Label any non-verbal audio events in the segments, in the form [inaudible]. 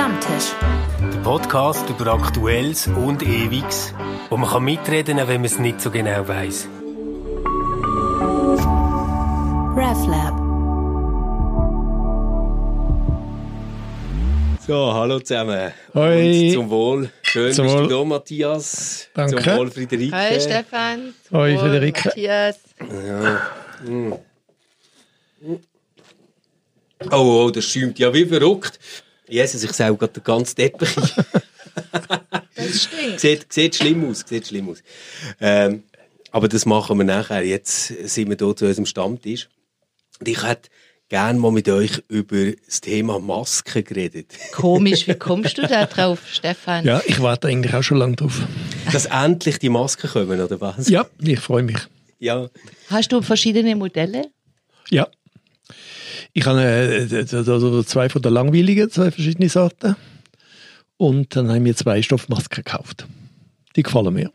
Stammtisch. Der Podcast über Aktuelles und Ewiges, wo man kann mitreden kann, wenn man es nicht so genau weiß. RefLab. So, hallo zusammen. Hoi. Und zum Wohl. Schön, Zum bist Wohl. du da, Matthias. Danke. Zum Wohl, Friederike. Hi Stefan. Hoi, Wohl, Friederike. Matthias. Oh, oh, das schäumt ja wie verrückt. Jesus, ich sehe gerade den ganzen Teppich. [laughs] Das stinkt. sieht, sieht schlimm aus, sieht schlimm aus. Ähm, aber das machen wir nachher. Jetzt sind wir hier zu unserem Stammtisch. Und ich hätte gerne mal mit euch über das Thema Masken geredet. Komisch, wie kommst du da [laughs] drauf, Stefan? Ja, ich warte eigentlich auch schon lange drauf. Dass endlich die Masken kommen, oder was? Ja, ich freue mich. Ja. Hast du verschiedene Modelle? Ja. Ich habe äh, zwei von der langweiligen, zwei verschiedene Sorten. Und dann haben wir zwei Stoffmasken gekauft. Die gefallen mir.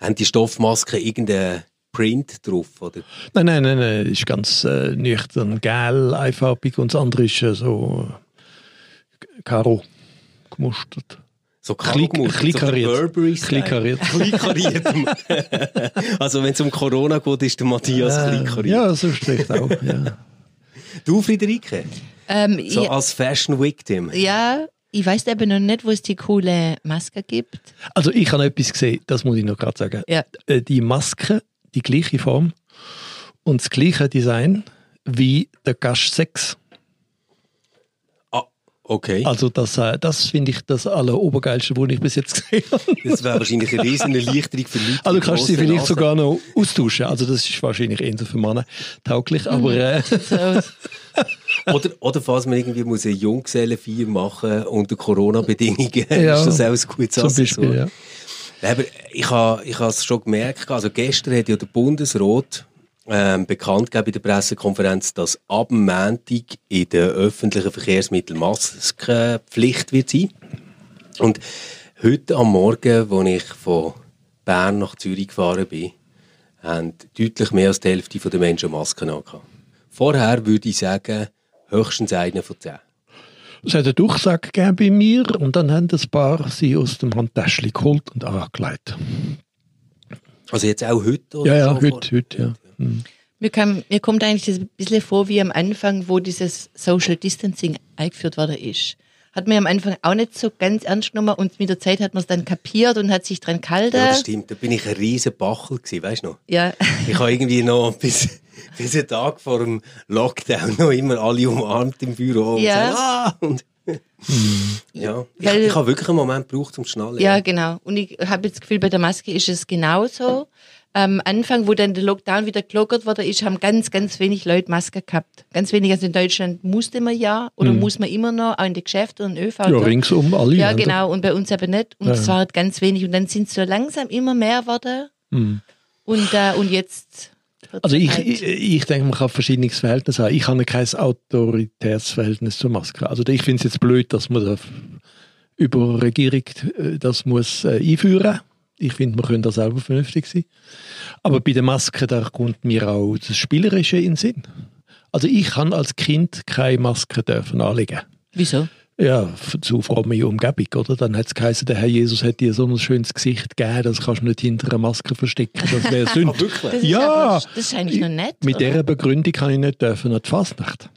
Haben die Stoffmasken irgendeinen Print drauf, oder? Nein, nein, nein, nein, ist ganz äh, nüchtern, gel, einfarbig und das andere ist äh, so Karo gemustert. So kariert. Klein kariert. also wenn es um Corona geht, ist der Matthias Äh, kariert. ja, so vielleicht auch. Ja. Du, Friederike, Ähm, so ja, als Fashion Victim. ja, ich weiß eben noch nicht, wo es die coole Maske gibt. Also ich habe etwas gesehen, das muss ich noch gerade sagen. Ja. Äh, Die Maske, die gleiche Form und das gleiche Design wie der Gash 6. Okay. Also das, äh, das finde ich das allerobergeilste, was ich bis jetzt gesehen habe. Das wäre wahrscheinlich eine riesen Erleichterung für Leute. Also kannst du sie vielleicht Nasen. sogar noch austauschen. Also das ist wahrscheinlich eher für Männer tauglich, aber äh, [laughs] Oder, oder falls man irgendwie muss eine Junggesellenfeier machen unter Corona-Bedingungen, [laughs] Ja, ist das auch ein gutes zum Accessoire. Beispiel, ja. Nein, Aber ich habe ich es schon gemerkt, also gestern hat ja der Bundesrat ähm, bekannt gegeben in der Pressekonferenz, dass ab dem Montag in den öffentlichen Verkehrsmitteln Maskenpflicht wird sein. Und heute am Morgen, als ich von Bern nach Zürich gefahren bin, haben deutlich mehr als die Hälfte der Menschen Masken angehabt. Vorher würde ich sagen, höchstens einer von zehn. es hat einen Durchsag gegeben bei mir und dann haben ein paar sie aus dem Handtäschchen geholt und angelegt. Also jetzt auch heute? Oder Ja, ja, schon heute, heute, ja. Mhm. mir, kam, mir kommt eigentlich das ein bisschen vor wie am Anfang, wo dieses Social Distancing eingeführt worden ist. Hat mir am Anfang auch nicht so ganz ernst genommen und mit der Zeit hat man es dann kapiert und hat sich dran gehalten. Ja, das stimmt. Da bin ich ein riesen Bachel gewesen, weißt du noch? Ja. Ich habe irgendwie noch bis, bis einen Tag vor dem Lockdown noch immer alle umarmt im Büro und Ja. gesagt, ah! Und [laughs] ja, ich, Weil- ich habe wirklich einen Moment gebraucht, um zu schnallen. Ja, genau. Und ich habe jetzt das Gefühl, bei der Maske ist es genauso. Am Anfang, wo dann der Lockdown wieder gelockert wurde, ist, haben ganz, ganz wenig Leute Maske gehabt. Ganz wenig. Also in Deutschland musste man ja oder muss man immer noch, auch in den Geschäften und ÖV. Mhm. Ja, ringsum alle. Ja, genau. Und bei uns aber nicht. Und es ja. war halt ganz wenig. Und dann sind es so langsam immer mehr geworden. Mhm. Und, äh, und jetzt. Also ich, halt- ich, ich denke, man kann verschiedenes Verhältnis haben. Ich habe kein Autoritätsverhältnis zur Maske. Also ich finde es jetzt blöd, dass man da über Regierung äh, das muss äh, einführen. Ich finde, man könnte da selber vernünftig sein. Aber bei der Maske, da kommt mir auch das Spielerische in den Sinn. Also ich kann als Kind keine Maske dürfen anlegen. Wieso? Ja, zu fromme Umgebung, oder? Dann hat es geheißen, der Herr Jesus hat dir so ein schönes Gesicht gegeben, das kannst du nicht hinter einer Maske verstecken, das wäre [laughs] Sünde. Wirklich? Das ist, Ja. aber, das ist eigentlich noch nett. Mit oder? dieser Begründung kann ich nicht dürfen an die Fasnacht.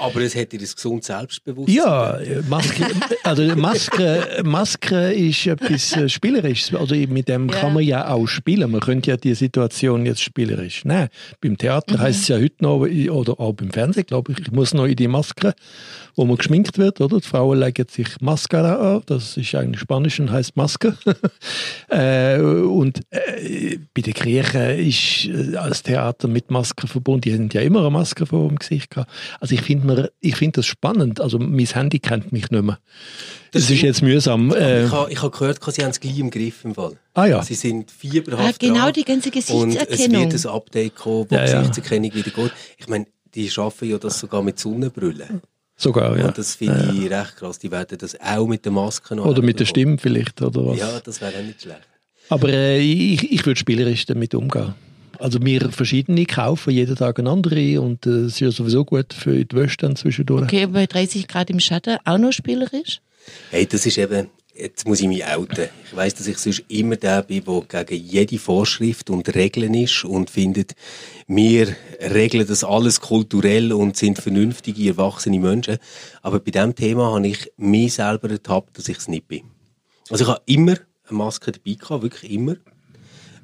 Aber es hätte dir ein gesundes Selbstbewusstsein. Ja, Maske, also Maske, Maske ist etwas äh, Spielerisches. Also mit dem Ja. kann man ja auch spielen. Man könnte ja die Situation jetzt spielerisch nehmen. Beim Theater Mhm. heißt es ja heute noch, oder auch beim Fernsehen, glaube ich, ich muss noch in die Maske, wo man geschminkt wird, oder? Die Frauen legen sich Mascara an, das ist eigentlich Spanisch und heißt Maske. [laughs] äh, und äh, bei den Griechen ist äh, das Theater mit Masken verbunden. Die haben ja immer eine Maske vor dem Gesicht gehabt. Also ich finde mir- ich finde das spannend. Also mein Handy kennt mich nicht mehr. Das Das, ist jetzt mühsam. Äh, ich habe hab gehört, sie haben es gleich im Griff im Fall. ah ja. Sie sind fieberhaft Ah, genau, dran. die ganze Und es Gesichtserkennung. wird ein Update kommen, wo Ja, die ja. Gesichtserkennung wieder geht. Ich meine, die schaffen ja das sogar mit Sonnenbrillen. Sogar, ja. Und das finde ich recht krass. Die werden das auch mit der Maske noch Oder mit der. Stimme vielleicht, oder was? Ja, das wäre auch nicht schlecht. Aber äh, ich, ich würde spielerisch damit umgehen. Also mir verschiedene kaufen, jeden Tag eine andere und äh, es ist ja sowieso gut für die Wäsche dann zwischendurch. Okay, bei 30 Grad im Schatten auch noch spielerisch? Hey, das ist eben, jetzt muss ich mich outen. Ich weiss, dass ich sonst immer der bin, der gegen jede Vorschrift und Regeln ist und findet, wir regeln das alles kulturell und sind vernünftige, erwachsene Menschen. Aber bei diesem Thema habe ich mich selber ertappt, dass ich es nicht bin. Also ich habe immer eine Maske dabei gehabt, wirklich immer.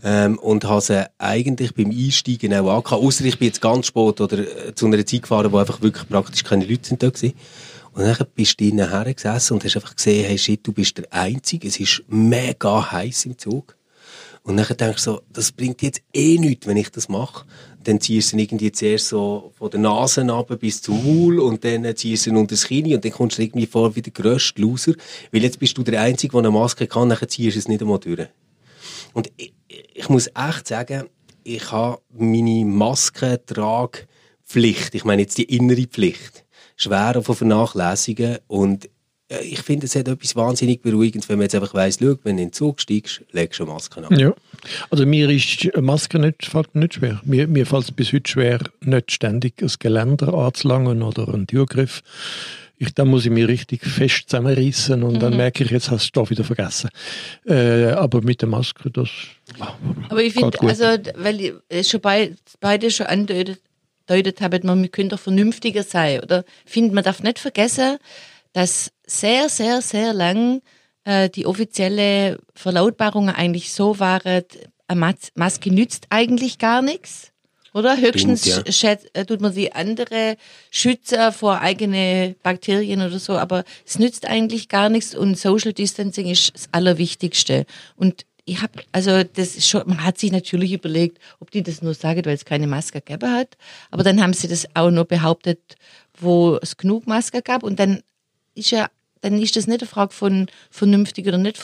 Ähm, und habe sie eigentlich beim Einsteigen auch angehabt. Ausser ich bin jetzt ganz spät oder äh, zu einer Zeit gefahren, wo einfach wirklich praktisch keine Leute sind da gewesen. Und dann bist du nachher gesessen und hast einfach gesehen, hey shit, du bist der Einzige. Es ist mega heiß im Zug. Und dann denkst du so, das bringt jetzt eh nichts, wenn ich das mache. Dann ziehst du ihn irgendwie zuerst so von der Nase runter bis zum Maul und dann ziehst du ihn unter das Kinn und dann kommst du irgendwie vor wie der grösste Loser. Weil jetzt bist du der Einzige, der eine Maske kann, dann ziehst du es nicht einmal durch. Und ich, muss echt sagen, ich habe meine Maskentragpflicht, ich meine jetzt die innere Pflicht, schwer von vernachlässigen und äh, ich finde, es hat etwas wahnsinnig Beruhigendes, wenn man jetzt einfach weiss, schau, wenn du in den Zug steigst, legst du eine Maske an. Ja, also mir ist eine Maske nicht, fällt nicht schwer. Mir, mir fällt es bis heute schwer, nicht ständig ein Geländer anzulangen oder einen Türgriff. Ich, dann muss ich mich richtig fest zusammenreißen und mhm. dann merke ich, jetzt hast du es wieder vergessen. Äh, aber mit der Maske, das. Aber ich finde, also, weil ich schon bei, beide schon andeutet, deutet haben, man könnte vernünftiger sein. Oder finde, man darf nicht vergessen, dass sehr, sehr, sehr lang äh, die offizielle Verlautbarungen eigentlich so waren, eine Maske nützt eigentlich gar nichts. Oder? Höchstens Stimmt, ja. Äh, tut man die andere schützen vor eigene Bakterien oder so, aber es nützt eigentlich gar nichts und Social Distancing ist das Allerwichtigste. Und ich habe, also das ist schon, man hat sich natürlich überlegt, ob die das nur sagen, weil es keine Maske gegeben hat. Aber dann haben sie das auch nur behauptet, wo es genug Maske gab. Und dann ist ja, dann ist das nicht eine Frage von vernünftig oder nicht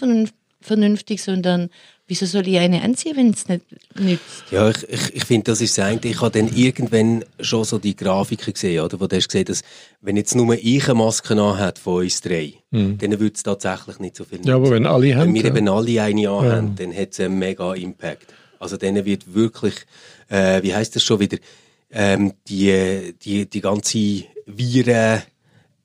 vernünftig, sondern wieso soll ich eine anziehen, wenn es nicht nützt? Ja, ich, ich, ich finde, das ist das eine. Ich habe dann irgendwann schon so die Grafiken gesehen, oder? Wo du hast gesehen, dass, wenn jetzt nur ich eine Maske anhat von uns drei, mhm. dann würde es tatsächlich nicht so viel Ja, aber wenn alle haben. Wenn wir ja. eben alle eine anhaben, ja. dann hat es einen mega Impact. Also dann wird wirklich, äh, wie heißt das schon wieder, ähm, die, die, die ganze Viren,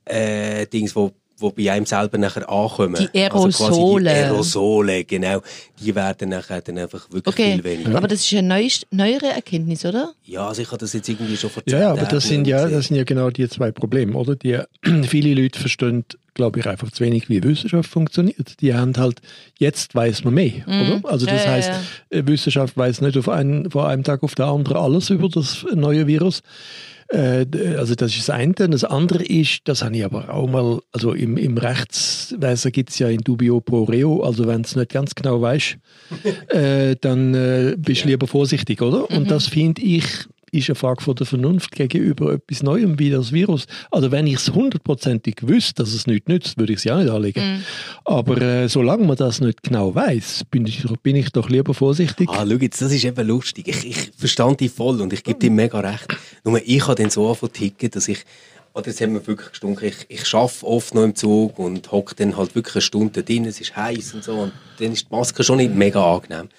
äh, Dings, wo wo bei einem selber nachher ankommen. Die Aerosole. Also die Aerosole, genau. Die werden nachher dann einfach wirklich okay. viel weniger. Aber das ist eine neuest, neuere Erkenntnis, oder? Ja, also ich habe das jetzt irgendwie schon vor Ja, aber das sind ja, das sind ja genau die zwei Probleme, oder? Die, [clears throat] viele Leute verstehen, glaube ich, einfach zu wenig, wie Wissenschaft funktioniert. Die haben halt, jetzt weiß man mehr, mm. oder? Also das ja, heißt, ja, ja. Äh, Wissenschaft weiß nicht auf einen, von einem Tag auf den anderen alles über das neue Virus. Äh, also das ist das eine. Das andere ist, das habe ich aber auch mal, also im, im Rechtswesen gibt es ja in dubio pro reo, also wenn du es nicht ganz genau weißt, [laughs] äh, dann äh, bist du lieber vorsichtig, oder? Und mhm. das finde ich ist eine Frage von der Vernunft gegenüber etwas Neuem wie das Virus. Also wenn ich es hundertprozentig wüsste, dass es nichts nützt, würde ich es ja nicht anlegen. Mm. Aber äh, solange man das nicht genau weiß, bin ich, bin ich doch lieber vorsichtig. Ah, schau jetzt, das ist eben lustig. Ich, ich verstand dich voll und ich gebe dir mega recht. Nur ich habe dann so angefangen ticken, dass ich oder es hat mir wirklich gestunken. Ich, ich arbeite oft noch im Zug und hocke dann halt wirklich eine Stunde drin, es ist heiß und so. Und dann ist die Maske schon nicht mega angenehm.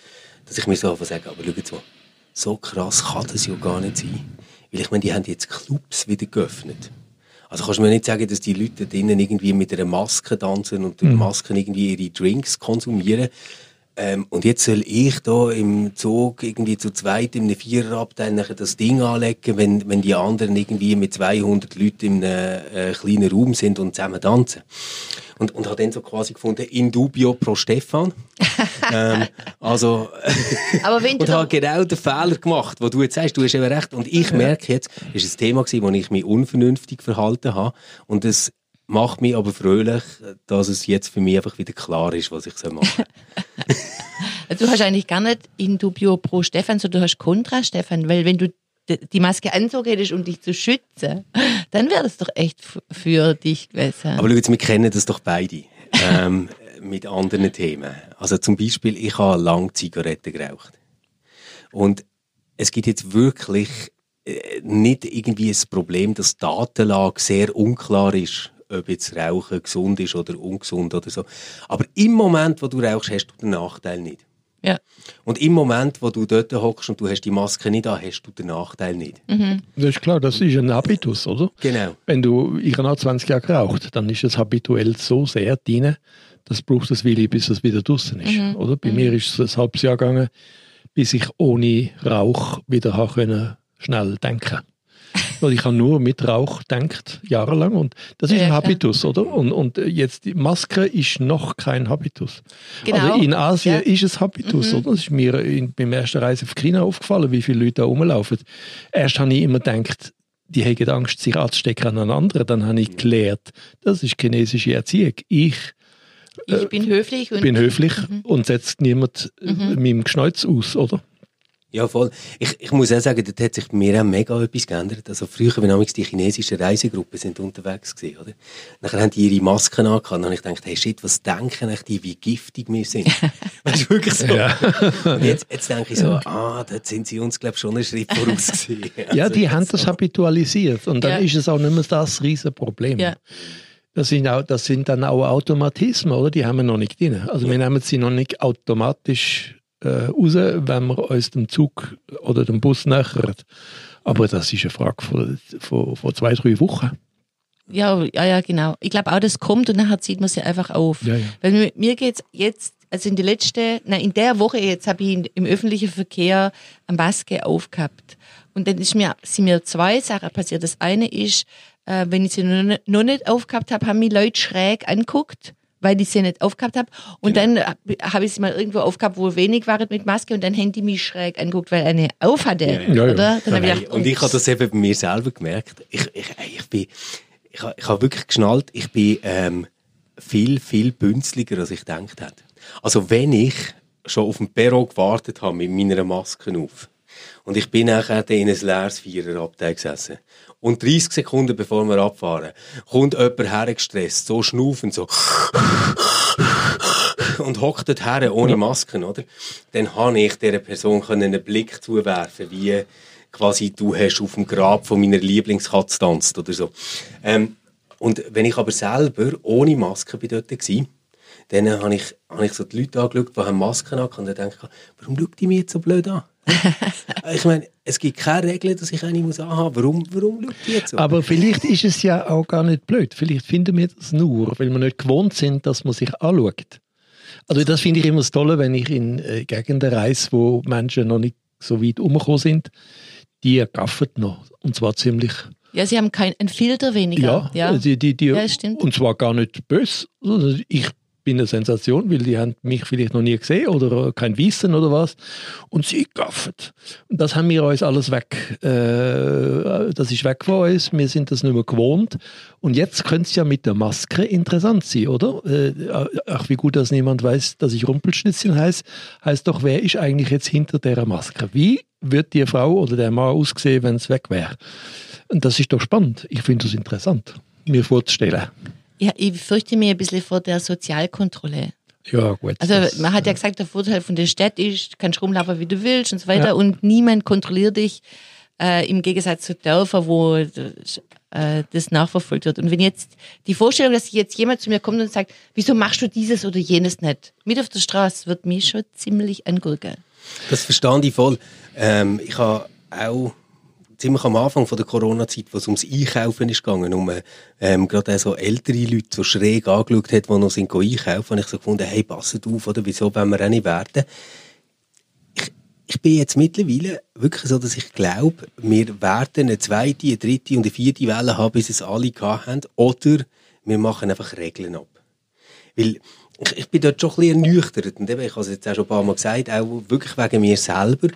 Dass ich mir so sage, aber schau jetzt mal, so krass kann das ja gar nicht sein. Weil ich meine, die haben jetzt Clubs wieder geöffnet. Also kannst du mir nicht sagen, dass die Leute drinnen irgendwie mit einer Maske tanzen und durch mhm. Masken irgendwie ihre Drinks konsumieren. Ähm, und jetzt soll ich da im Zug irgendwie zu zweit in einem Viererabteil das Ding anlegen, wenn, wenn die anderen irgendwie mit 200 Leuten in einem äh, kleinen Raum sind und zusammen tanzen. Und, und habe dann so quasi gefunden, in dubio pro Stefan. [laughs] ähm, also, Aber wenn [laughs] und habe genau den Fehler gemacht, wo du jetzt sagst, du hast eben recht. Und ich merke jetzt, es war ein Thema gewesen, wo ich mich unvernünftig verhalten habe. Und es macht mich aber fröhlich, dass es jetzt für mich einfach wieder klar ist, was ich so mache. [laughs] [laughs] du hast eigentlich gar nicht in dubio pro Stefan, sondern du hast kontra Stefan, weil wenn du die Maske anzogen um dich zu schützen, dann wäre das doch echt für dich gewesen. Aber schau jetzt, wir kennen das doch beide. ähm, [laughs] mit anderen Themen. Also zum Beispiel, ich habe lange Zigaretten geraucht. Und es gibt jetzt wirklich äh, nicht irgendwie ein Problem, dass die Datenlage sehr unklar ist, ob jetzt Rauchen gesund ist oder ungesund oder so. Aber im Moment, wo du rauchst, hast du den Nachteil nicht. Ja. Und im Moment, wo du dort hockst und du hast die Maske nicht an, hast du den Nachteil nicht. Das ist klar, das ist ein Habitus, oder? Genau. Wenn du, ich habe auch 20 Jahre geraucht, dann ist es habituell so sehr drin, das braucht das Willi, bis es wieder draußen ist. Oder? Bei mir ist es ein halbes Jahr gegangen, bis ich ohne Rauch wieder habe können, schnell denken Weil ich habe nur mit Rauch gedacht, jahrelang. Und das ist ein. Habitus, oder? Und, und jetzt die Maske ist noch kein Habitus. Genau. Also in Asien Ja. ist es Habitus, oder? Das ist mir in, beim ersten Reise auf China aufgefallen, wie viele Leute da rumlaufen. Erst habe ich immer gedacht, die haben Angst, sich anzustecken an einen anderen. Dann habe ich gelernt, das ist chinesische Erziehung. Ich Ich bin höflich und bin höflich Mhm. und setze niemand äh, meinem Geschneuz aus, oder? Ja, voll. Ich, ich muss auch sagen, dort hat sich bei mir auch mega etwas geändert. Also früher, wenn damals die chinesischen Reisegruppen sind unterwegs gewesen, oder? Nachher haben die ihre Masken angehabt und dann habe ich gedacht, hey shit, was denken eigentlich die, wie giftig wir sind? [laughs] weißt du, wirklich so. Und jetzt, jetzt denke ich so, ah, dort sind sie uns, glaube ich, schon einen Schritt voraus gewesen. [laughs] Ja, Also die jetzt haben das so. habitualisiert und dann Ja. ist es auch nicht mehr das Riesenproblem. Ja. Das sind, auch, das sind dann auch Automatismen, oder? Die haben wir noch nicht drin. Also wir nehmen sie noch nicht automatisch raus, wenn wir uns dem Zug oder dem Bus nähern. Aber das ist eine Frage von, von, von zwei, drei Wochen. Ja, ja, ja, genau. Ich glaube auch, das kommt und nachher zieht man sie einfach auf. Ja, ja. Weil mir, mir geht's jetzt, also in die letzte, nein, in der Woche jetzt habe ich in, im öffentlichen Verkehr eine Maske aufgehabt. Und dann ist mir, sind mir zwei Sachen passiert. Das eine ist, äh, wenn ich sie noch nicht, noch nicht aufgehabt habe, haben mich Leute schräg anguckt, weil ich sie nicht aufgehabt habe. Und dann hab- habe ich sie mal irgendwo aufgehabt, wo wenig waren mit Maske und dann haben die mich schräg anguckt, weil eine auf hatte. Ja, ja. Oder? Dann habe ich gedacht, und ich habe ups. das eben bei mir selber gemerkt. Ich, ich, ich bin, ich, habe- ich habe wirklich geschnallt, ich bin ähm, viel, viel bünzliger, als ich gedacht hätte. Also wenn ich schon auf dem Perron gewartet habe mit meiner Maske auf und ich bin nachher in ein leeres Viererabteil gesessen und 30 Sekunden bevor wir abfahren, kommt jemand hergestresst, so schnaufend, so und hockt dort her ohne Masken, oder? Dann habe ich dieser Person einen Blick zuwerfen, wie quasi du hast auf dem Grab von meiner Lieblingskatze tanzt oder so. Ähm, und wenn ich aber selber ohne Maske bin dort war, dann habe ich, habe ich so die Leute angeschaut, die haben Masken an und dann denke ich, warum schaut die mich jetzt so blöd an? [laughs] ich meine, es gibt keine Regel, dass ich eine muss anhaben. Warum, warum schaut die jetzt so? Aber vielleicht ist es ja auch gar nicht blöd. Vielleicht finden wir das nur, weil wir nicht gewohnt sind, dass man sich anschaut. Also das finde ich immer das Tolle, wenn ich in äh, Gegenden reise, wo Menschen noch nicht so weit umgekommen sind. Die gaffen noch. Und zwar ziemlich Ja, sie haben kein, ein Filter weniger. Ja, Die, die, die, Ja, stimmt. Und zwar gar nicht böse. Ich bin eine Sensation, weil die haben mich vielleicht noch nie gesehen oder kein Wissen oder was. Und sie gaffen. Und das haben wir uns alles weg. Äh, das ist weg von uns. Wir sind das nicht mehr gewohnt. Und jetzt könnte es ja mit der Maske interessant sein, oder? Äh, ach, wie gut, dass niemand weiß, dass ich Rumpelstilzchen heiße. Heißt doch, wer ist eigentlich jetzt hinter der Maske? Wie wird die Frau oder der Mann aussehen, wenn es weg wäre? Und das ist doch spannend. Ich finde das interessant, mir vorzustellen. Ja, ich fürchte mir ein bisschen vor der Sozialkontrolle. Ja, gut. Also das- man hat ja gesagt, der Vorteil von der Stadt ist, du kannst rumlaufen, wie du willst und so weiter Ja. und niemand kontrolliert dich äh, im Gegensatz zu Dörfern, wo äh, das nachverfolgt wird. Und wenn jetzt die Vorstellung, dass jetzt jemand zu mir kommt und sagt, wieso machst du dieses oder jenes nicht? Mit auf der Straße wird mich schon ziemlich angucken. Das verstand ich voll. Ähm, ich habe auch ziemlich am Anfang von der Corona-Zeit, wo es ums Einkaufen ist gegangen, um ähm, gerade so ältere Leute so schräg angeschaut hat, die noch sind einkaufen, habe ich so gefunden, hey, passet auf, oder wieso wollen wir auch nicht werden? Ich, ich bin jetzt mittlerweile wirklich so, dass ich glaube, wir werden eine zweite, eine dritte und eine vierte Welle haben, bis es alle gehabt haben, oder wir machen einfach Regeln ab. Weil ich, ich bin dort schon ein bisschen ernüchtert. Und eben, ich habe es jetzt auch schon ein paar Mal gesagt, auch wirklich wegen mir selber,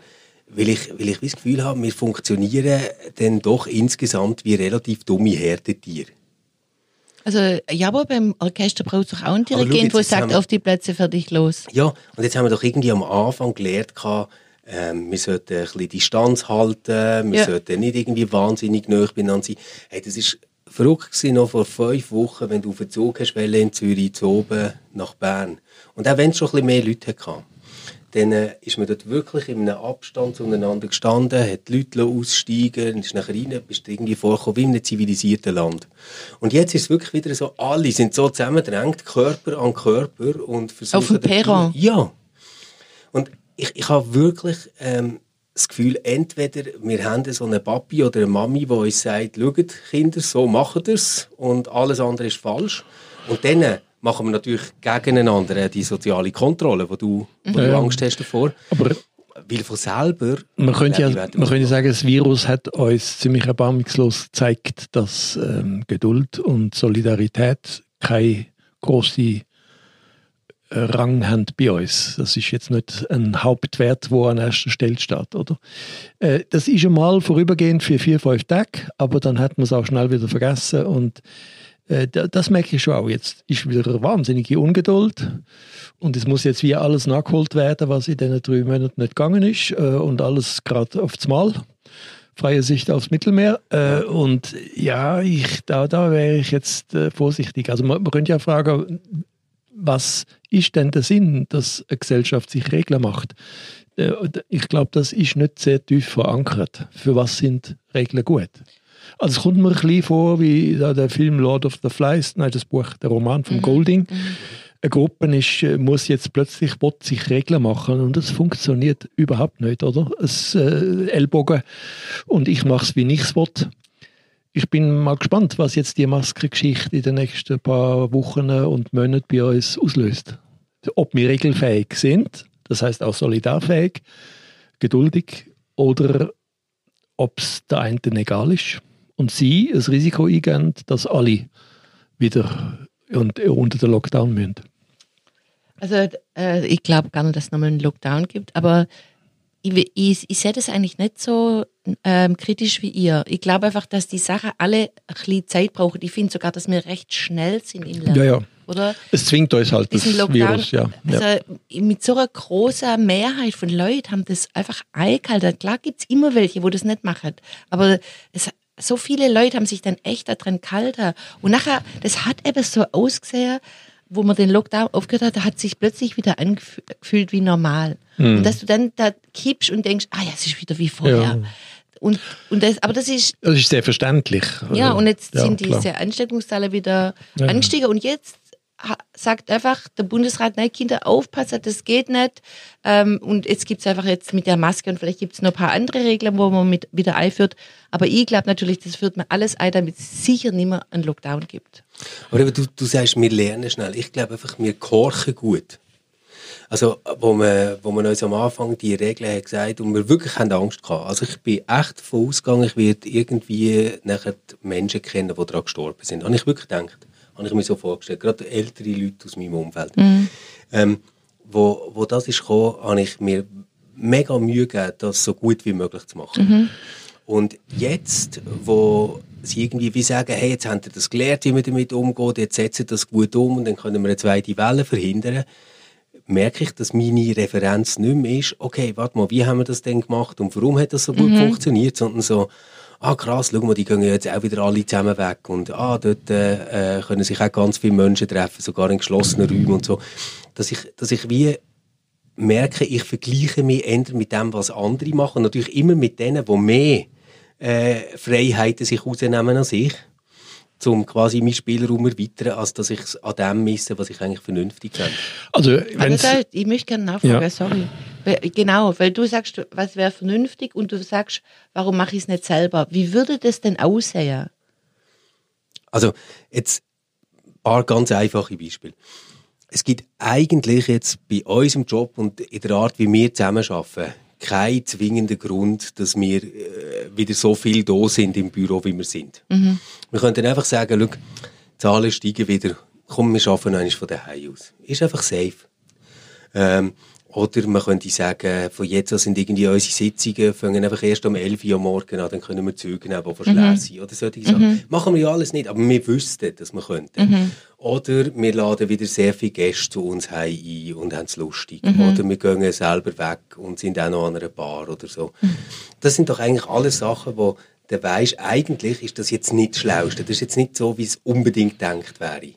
weil ich, weil ich das Gefühl habe, wir funktionieren dann doch insgesamt wie relativ dumme Herdentiere. Also ja, aber beim Orchester braucht es doch auch einen Dirigent, der sagt, wir- auf die Plätze, fertig, los. Ja, und jetzt haben wir doch irgendwie am Anfang gelernt, ähm, wir sollten ein bisschen Distanz halten, wir Ja. sollten nicht irgendwie wahnsinnig nah beieinander sein. Hey, das ist verrückt gewesen, noch vor fünf Wochen, wenn du auf den Zug hast, in Zürich zu oben nach Bern. Und auch wenn es schon ein bisschen mehr Leute hatte, dann äh, ist man dort wirklich in einem Abstand zueinander gestanden, hat die Leute aussteigen, ist nachher rein, bist irgendwie vorgekommen wie in einem zivilisierten Land. Und jetzt ist es wirklich wieder so, alle sind so zusammengedrängt, Körper an Körper und versuchen... Auf dem Perron? Ja. Und ich, ich habe wirklich ähm, das Gefühl, entweder wir haben so eine Papi oder eine Mami, die uns sagt, schaut, Kinder, so machen das und alles andere ist falsch. Und dann machen wir natürlich gegeneinander die soziale Kontrolle, wo du, wo Ja. du Angst hast davor. Aber Weil von selber... man könnte, ja, ich, werden man könnte sagen, das Virus hat uns ziemlich erbarmungslos gezeigt, dass ähm, Geduld und Solidarität keine große äh, Rang haben bei uns. Das ist jetzt nicht ein Hauptwert, wo an erster Stelle steht, oder? Äh, das ist einmal vorübergehend für vier, fünf Tage, aber dann hat man es auch schnell wieder vergessen und äh, da- das merke ich schon auch. Jetzt ist wieder eine wahnsinnige Ungeduld und es muss jetzt wie alles nachgeholt werden, was in diesen drei Monaten nicht gegangen ist äh, und alles gerade aufs Mal. Freie Sicht aufs Mittelmeer. Äh, und ja, ich, da, da wäre ich jetzt vorsichtig. Also man, man könnte ja fragen, was ist denn der Sinn, dass eine Gesellschaft sich Regeln macht? Ich glaube, das ist nicht sehr tief verankert. Für was sind Regeln gut? Also es kommt mir ein bisschen vor wie der Film Lord of the Flies, nein, das Buch, der Roman von Golding. Eine Gruppe ist, äh, muss jetzt plötzlich sich Regeln machen und das funktioniert überhaupt nicht, oder? Es äh, Ellbogen und ich mache es, wie ich es will. Ich bin mal gespannt, was jetzt die Maskengeschichte in den nächsten paar Wochen und Monaten bei uns auslöst. Ob wir regelfähig sind, das heißt auch solidarfähig, geduldig oder ob es der einen egal ist und sie das Risiko eingehen, dass alle wieder und, unter den Lockdown müssen. Also äh, ich glaube gar nicht, dass es nochmal einen Lockdown gibt, aber ich, ich, ich sehe das eigentlich nicht so ähm, kritisch wie ihr. Ich glaube einfach, dass die Sache alle ein bisschen Zeit brauchen. Ich finde sogar, dass wir recht schnell sind im Lernen. Ja, ja. Oder? Es zwingt uns halt das Lockdown, Virus, ja. ja. Also mit so einer großen Mehrheit von Leuten haben das einfach eingehalten. Klar gibt es immer welche, wo das nicht machen. Aber es, so viele Leute haben sich dann echt daran gehalten. Und nachher, das hat eben so ausgesehen, wo man den Lockdown aufgehört hat, da hat sich plötzlich wieder angefühlt wie normal. Hm. Und dass du dann da kippst und denkst, ah ja, es ist wieder wie vorher. Ja. Und, und das, aber das ist Das ist sehr verständlich. ja, und jetzt ja, sind klar. diese Ansteckungszahlen wieder Ja. angestiegen. Und jetzt sagt einfach der Bundesrat, nein, Kinder, aufpassen, das geht nicht. Ähm, und jetzt gibt es einfach jetzt mit der Maske und vielleicht gibt es noch ein paar andere Regeln, wo man mit wieder einführt. Aber ich glaube natürlich, das führt man alles ein, damit es sicher nicht mehr einen Lockdown gibt. Aber du, du sagst, wir lernen schnell. Ich glaube einfach, wir korchen gut. Also, wo man, wo man uns am Anfang die Regeln hat gesagt und wir wirklich haben Angst gehabt. Also, ich bin echt davon ausgegangen, ich werde irgendwie nachher die Menschen kennen, die daran gestorben sind. Habe ich wirklich gedacht. Habe ich mir so vorgestellt. Gerade ältere Leute aus meinem Umfeld. Ähm, wo, wo das ist gekommen, habe ich mir mega Mühe gegeben, das so gut wie möglich zu machen. Und jetzt, wo sie irgendwie wie sagen, hey, jetzt habt ihr das gelernt, wie man damit umgeht, jetzt setzen das gut um und dann können wir eine zweite Welle verhindern, merke ich, dass meine Referenz nicht mehr ist, okay, warte mal, wie haben wir das denn gemacht und warum hat das so gut funktioniert, sondern so, ah krass, schau mal, die gehen jetzt auch wieder alle zusammen weg und ah, dort äh, äh, können sich auch ganz viele Menschen treffen, sogar in geschlossenen Räumen und so. Dass ich, dass ich wie merke, ich vergleiche mich eher mit dem, was andere machen. Natürlich immer mit denen, die mehr äh, Freiheiten sich rausnehmen als ich, um quasi meinen Spielraum erweitern, als dass ich es an dem misse, was ich eigentlich vernünftig finde. Also, wenn's, da, ich möchte gerne nachfragen, Ja. sorry. Genau, weil du sagst, was wäre vernünftig und du sagst, warum mache ich es nicht selber? Wie würde das denn aussehen? Also, jetzt ein paar ganz einfache Beispiele. Es gibt eigentlich jetzt bei unserem Job und in der Art, wie wir zusammenarbeiten, keinen zwingenden Grund, dass wir äh, wieder so viel da sind im Büro, wie wir sind. Wir könnten einfach sagen, schau, die Zahlen steigen wieder, komm, wir arbeiten einmal von daheim aus. Ist einfach safe. Ähm, oder man könnte sagen, von jetzt an sind irgendwie unsere Sitzungen, fangen einfach erst um 11 Uhr Morgen an, dann können wir Züge nehmen, die verschleert sind. Oder solche Sachen. Machen wir ja alles nicht, aber wir wüssten, dass wir könnten. Oder wir laden wieder sehr viele Gäste zu uns heim ein und haben es lustig. Oder wir gehen selber weg und sind auch noch an einer Bar oder so. Das sind doch eigentlich alles Sachen, wo du weisst, eigentlich ist das jetzt nicht das Schlauste. Das ist jetzt nicht so, wie es unbedingt denkt wäre.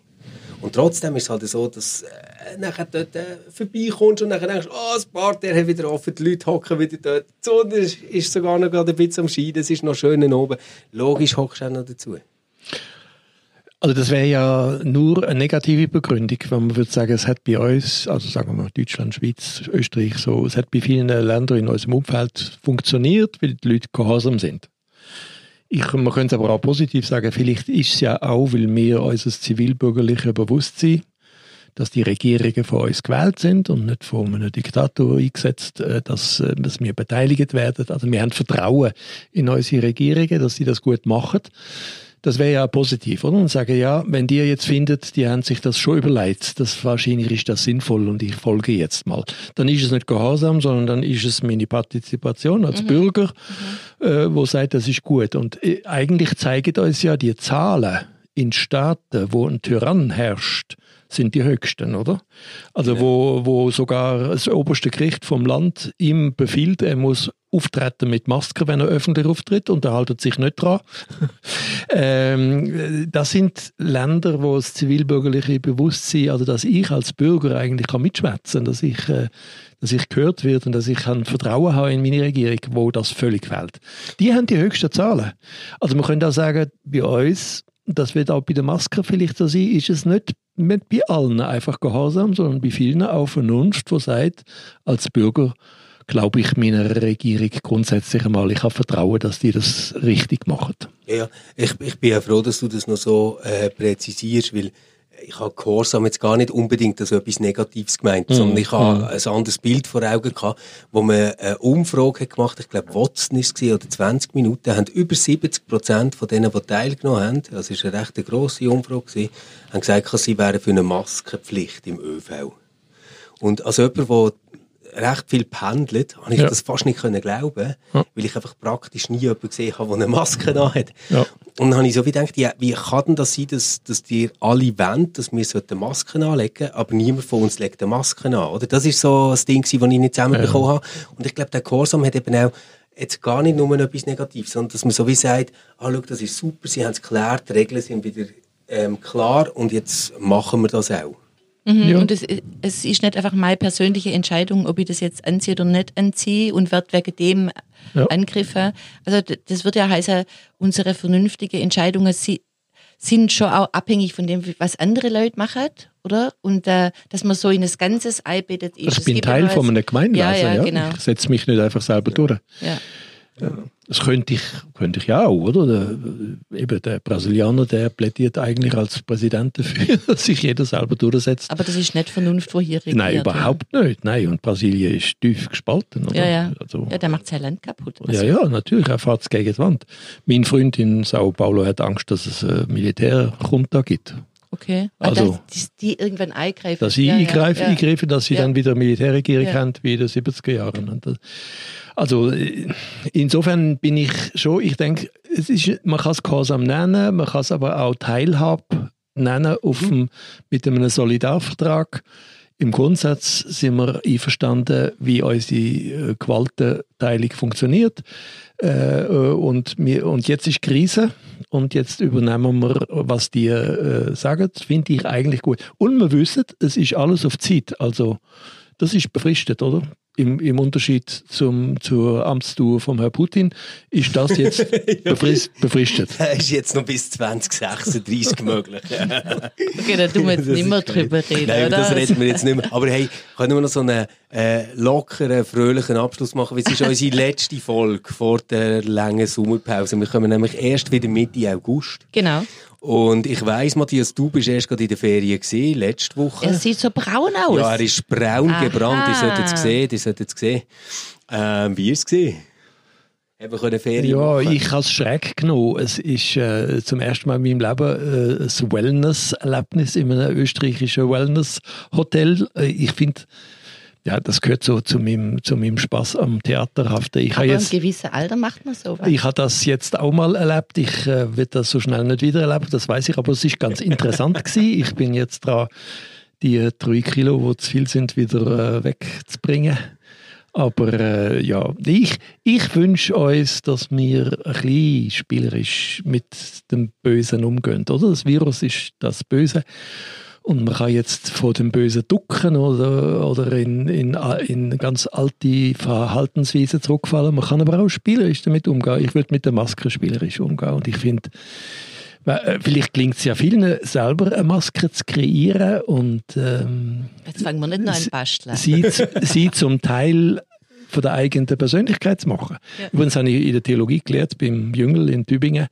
Und trotzdem ist es halt so, dass äh, nachher dort äh, vorbeikommst und nachher denkst, oh, das Bar, der hat wieder offen, die Leute hocken wieder dort. Die Sonne ist, ist sogar noch gerade ein bisschen am Scheiden, es ist noch schön oben. Logisch hockst du auch noch dazu. Also das wäre ja nur eine negative Begründung, wenn man würde sagen, es hat bei uns, also sagen wir mal Deutschland, Schweiz, Österreich so, es hat bei vielen Ländern in unserem Umfeld funktioniert, weil die Leute gehorsam sind. Ich, man könnte aber auch positiv sagen, vielleicht ist es ja auch, weil wir unser zivilbürgerliches Bewusstsein, dass die Regierungen von uns gewählt sind und nicht von einem Diktator eingesetzt, äh, dass, äh, dass wir beteiligt werden. Also wir haben Vertrauen in unsere Regierungen, dass sie das gut machen. Das wäre ja positiv, oder? Und sagen, ja, wenn die jetzt findet, die haben sich das schon überlegt, das wahrscheinlich ist das sinnvoll und ich folge jetzt mal. Dann ist es nicht Gehorsam, sondern dann ist es meine Partizipation als mhm. Bürger, mhm. Äh, wo sagt, das ist gut. Und äh, eigentlich zeigen uns ja die Zahlen in Staaten, wo ein Tyrann herrscht, sind die höchsten, oder? Also ja. wo, wo sogar das oberste Gericht vom Land ihm befiehlt, er muss auftreten mit Maske, wenn er öffentlich auftritt und er haltet sich nicht dran. [laughs] ähm, das sind Länder, wo das zivilbürgerliche Bewusstsein, also dass ich als Bürger eigentlich kann mitschwätzen, dass ich äh, dass ich gehört werde und dass ich ein Vertrauen habe in meine Regierung, wo das völlig fehlt. Die haben die höchsten Zahlen. Also man könnte auch sagen, bei uns, das wird auch bei den Masken vielleicht so sein, ist es nicht, nicht bei allen einfach Gehorsam, sondern bei vielen auch Vernunft, wo sagt, als Bürger glaube ich meiner Regierung grundsätzlich einmal, ich habe Vertrauen, dass die das richtig machen. Ja, ich, ich bin ja froh, dass du das noch so äh, präzisierst, weil ich habe Gehorsam jetzt gar nicht unbedingt als etwas Negatives gemeint, mm, sondern ich habe mm. ein anderes Bild vor Augen gehabt, wo man eine Umfrage hat gemacht, ich glaube Watson ist es oder 20 Minuten, haben über 70 Prozent von denen, die teilgenommen haben, also es war eine recht grosse Umfrage gewesen, haben gesagt, sie wären für eine Maskenpflicht im ÖV. Und als jemand, der recht viel pendelt, habe ich ja. das fast nicht können glauben, ja. weil ich einfach praktisch nie jemanden gesehen habe, der eine Maske da hat. Ja. Und dann habe ich so wie gedacht, ja, wie kann denn das sein, dass, dass die alle wollen, dass wir so eine Maske anlegen, aber niemand von uns legt eine Maske an, oder? Das ist so das Ding, das ich nicht zusammenbekommen habe. Und ich glaube, der Gehorsam hat eben auch jetzt gar nicht nur etwas Negatives, sondern dass man so wie sagt, ah, schau, das ist super, sie haben es geklärt, die Regeln sind wieder ähm, klar und jetzt machen wir das auch. Mhm. Ja. Und es, es, ist nicht einfach meine persönliche Entscheidung, ob ich das jetzt anziehe oder nicht anziehe und wird wegen dem ja. Angriffe. Also das wird ja heißen, unsere vernünftigen Entscheidungen sind schon auch abhängig von dem, was andere Leute machen, oder? Und äh, dass man so in das Ganzes einbettet ist. Ich bin Teil von einer Gemeinde, ja, ja, ja. Genau. ich setze mich nicht einfach selber durch. Ja. Das könnte ich, könnte ich ja auch, oder? Der, eben der Brasilianer, der plädiert eigentlich als Präsident dafür, [laughs] dass sich jeder selber durchsetzt. Aber das ist nicht Vernunft, wo hier regiert. Nein, überhaupt ja. nicht. Nein, und Brasilien ist tief gespalten. Oder? Ja, ja. Also, ja, der macht sein Land kaputt. Ja, ja, natürlich. Er fährt es gegen die Wand. Mein Freund in Sao Paulo hat Angst, dass es eine Militärjunta gibt. Okay. Also, dass die irgendwann eingreifen. Dass sie ja, eingreifen, ja. eingreifen, dass sie ja. dann wieder Militärregierung haben, wie in den 70er Jahren. Also äh, insofern bin ich schon, ich denke, es ist, man kann es Gehorsam nennen, man kann es aber auch Teilhabe nennen auf mhm. dem, mit einem Solidarvertrag. Im Grundsatz sind wir einverstanden, wie unsere äh, Gewaltenteilung funktioniert. Äh, und, wir, und jetzt ist Krise und jetzt übernehmen wir, was die äh, sagen. Finde ich eigentlich gut. Und wir wissen, es ist alles auf Zeit. Also das ist befristet, oder? Im, im Unterschied zum, zur Amtstour von Herrn Putin ist das jetzt [laughs] befrist, befristet. Das ist jetzt noch bis 2036 möglich. okay, da tun wir jetzt nicht mehr drüber reden, Nein, oder? das reden wir jetzt nicht mehr. Aber hey, können wir noch so einen äh, lockeren, fröhlichen Abschluss machen? Es ist unsere letzte Folge vor der langen Sommerpause. Wir kommen nämlich erst wieder Mitte August. Genau. Und ich weiss, Matthias, du bist erst gerade in der Ferien gesehen, letzte Woche. Er sieht so braun aus. Ja, er ist braun Aha. gebrannt. Ihr solltet es sehen, ihr solltet es sehen. Ähm, wie war es gesehen? Eben können Ferien ja, machen. ich habe es schräg genommen. Es ist äh, zum ersten Mal in meinem Leben äh, ein Wellness-Erlebnis in einem österreichischen Wellness-Hotel. Äh, ich finde, ja, das gehört so zu meinem, zu meinem Spaß am Theaterhaften. Ich Aber jetzt, im gewissen Alter macht man so. Ich habe das jetzt auch mal erlebt. Ich äh, werde das so schnell nicht wieder erleben, das weiß ich. Aber es ist ganz interessant [laughs] gewesen. Ich bin jetzt dran, die drei Kilo, die zu viel sind, wieder äh, wegzubringen. Aber äh, ja, ich, ich wünsche uns, dass wir ein bisschen spielerisch mit dem Bösen umgehen. Oder? Das Virus ist das Böse. Und man kann jetzt vor dem Bösen ducken oder, oder in, in, in ganz alte Verhaltensweisen zurückfallen. Man kann aber auch spielerisch damit umgehen. Ich würde mit der Maske spielerisch umgehen. Und ich finde, äh, Vielleicht gelingt es ja vielen, selber eine Maske zu kreieren und ähm, Jetzt fangen wir nicht noch an basteln. sie, sie zum Teil von der eigenen Persönlichkeit zu machen. Ja. Übrigens habe ich in der Theologie gelernt, beim Jüngel in Tübingen,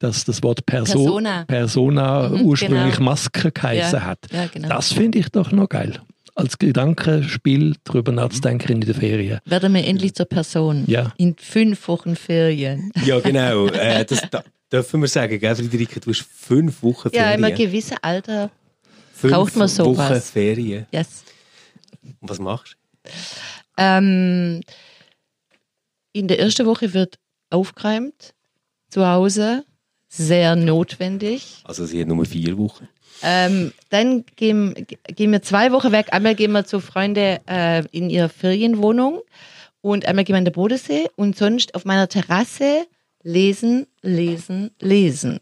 dass das Wort Perso Persona. Persona Mhm, ursprünglich genau. Maske geheißen Ja, hat. ja, genau. Das finde ich doch noch geil. Als Gedankenspiel darüber nachzudenken in der Ferien. Werden wir endlich zur Person. Ja. In fünf Wochen Ferien. [laughs] Ja, genau. äh, das da, dürfen wir sagen, gell, Friederike? Du hast fünf Wochen Ja, Ferien. im gewissen Alter. fünf braucht man sowas. Wochen Ferien. Yes. Und was machst du? Ähm, in der ersten Woche wird aufgeräumt. Zu Hause. Sehr notwendig. Also, sie hat nur vier Wochen. Ähm, dann gehen, gehen wir zwei Wochen weg. Einmal gehen wir zu Freunden äh, in ihre Ferienwohnung und einmal gehen wir an den Bodensee und sonst auf meiner Terrasse lesen, lesen, lesen.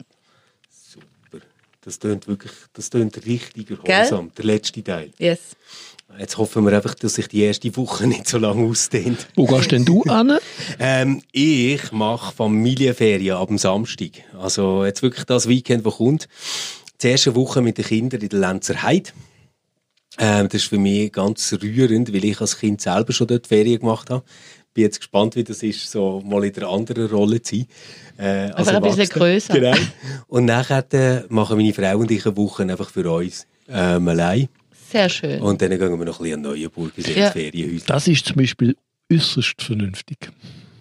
Super. Das tönt wirklich, das tönt richtig erholsam. Der letzte Teil. Yes. Jetzt hoffen wir einfach, dass sich die erste Woche [laughs] nicht so lange ausdehnt. Wo gehst denn du [laughs] an? Ähm, ich mache Familienferien ab dem Samstag. Also jetzt wirklich das Weekend, das kommt. Die erste Woche mit den Kindern in der Lenzer Heide. Ähm, das ist für mich ganz rührend, weil ich als Kind selber schon dort Ferien gemacht habe. Bin jetzt gespannt, wie das ist, so mal in der anderen Rolle zu sein. Äh, als Einfach ein bisschen grösser. Genau. Und nachher äh, machen meine Frau und ich eine Woche einfach für uns ähm, allein. Sehr schön. Und dann gehen wir noch ein bisschen an Neuenburg ins Ja. Ferienhäuschen. Das ist zum Beispiel äußerst vernünftig.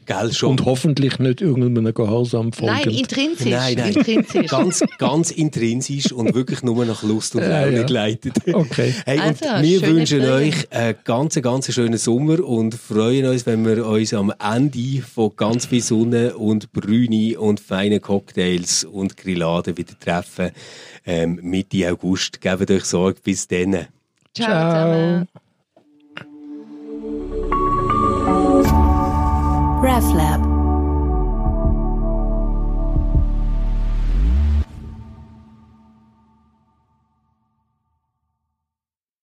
Gell, schon. Und hoffentlich nicht irgendeinem Gehorsam folgend. Nein, intrinsisch. Nein, nein. intrinsisch. ganz, ganz intrinsisch und wirklich nur nach Lust und [laughs] Ja, Laune ja. geleitet. Okay. Hey, Also, und wir wünschen Ferien. euch einen ganz, ganz schönen Sommer und freuen uns, wenn wir uns am Ende von ganz viel Sonne und Brüni und feinen Cocktails und Grilladen wieder treffen. Ähm, Mitte August. Gebt euch Sorge. Bis dann. Ciao, Ciao. RefLab.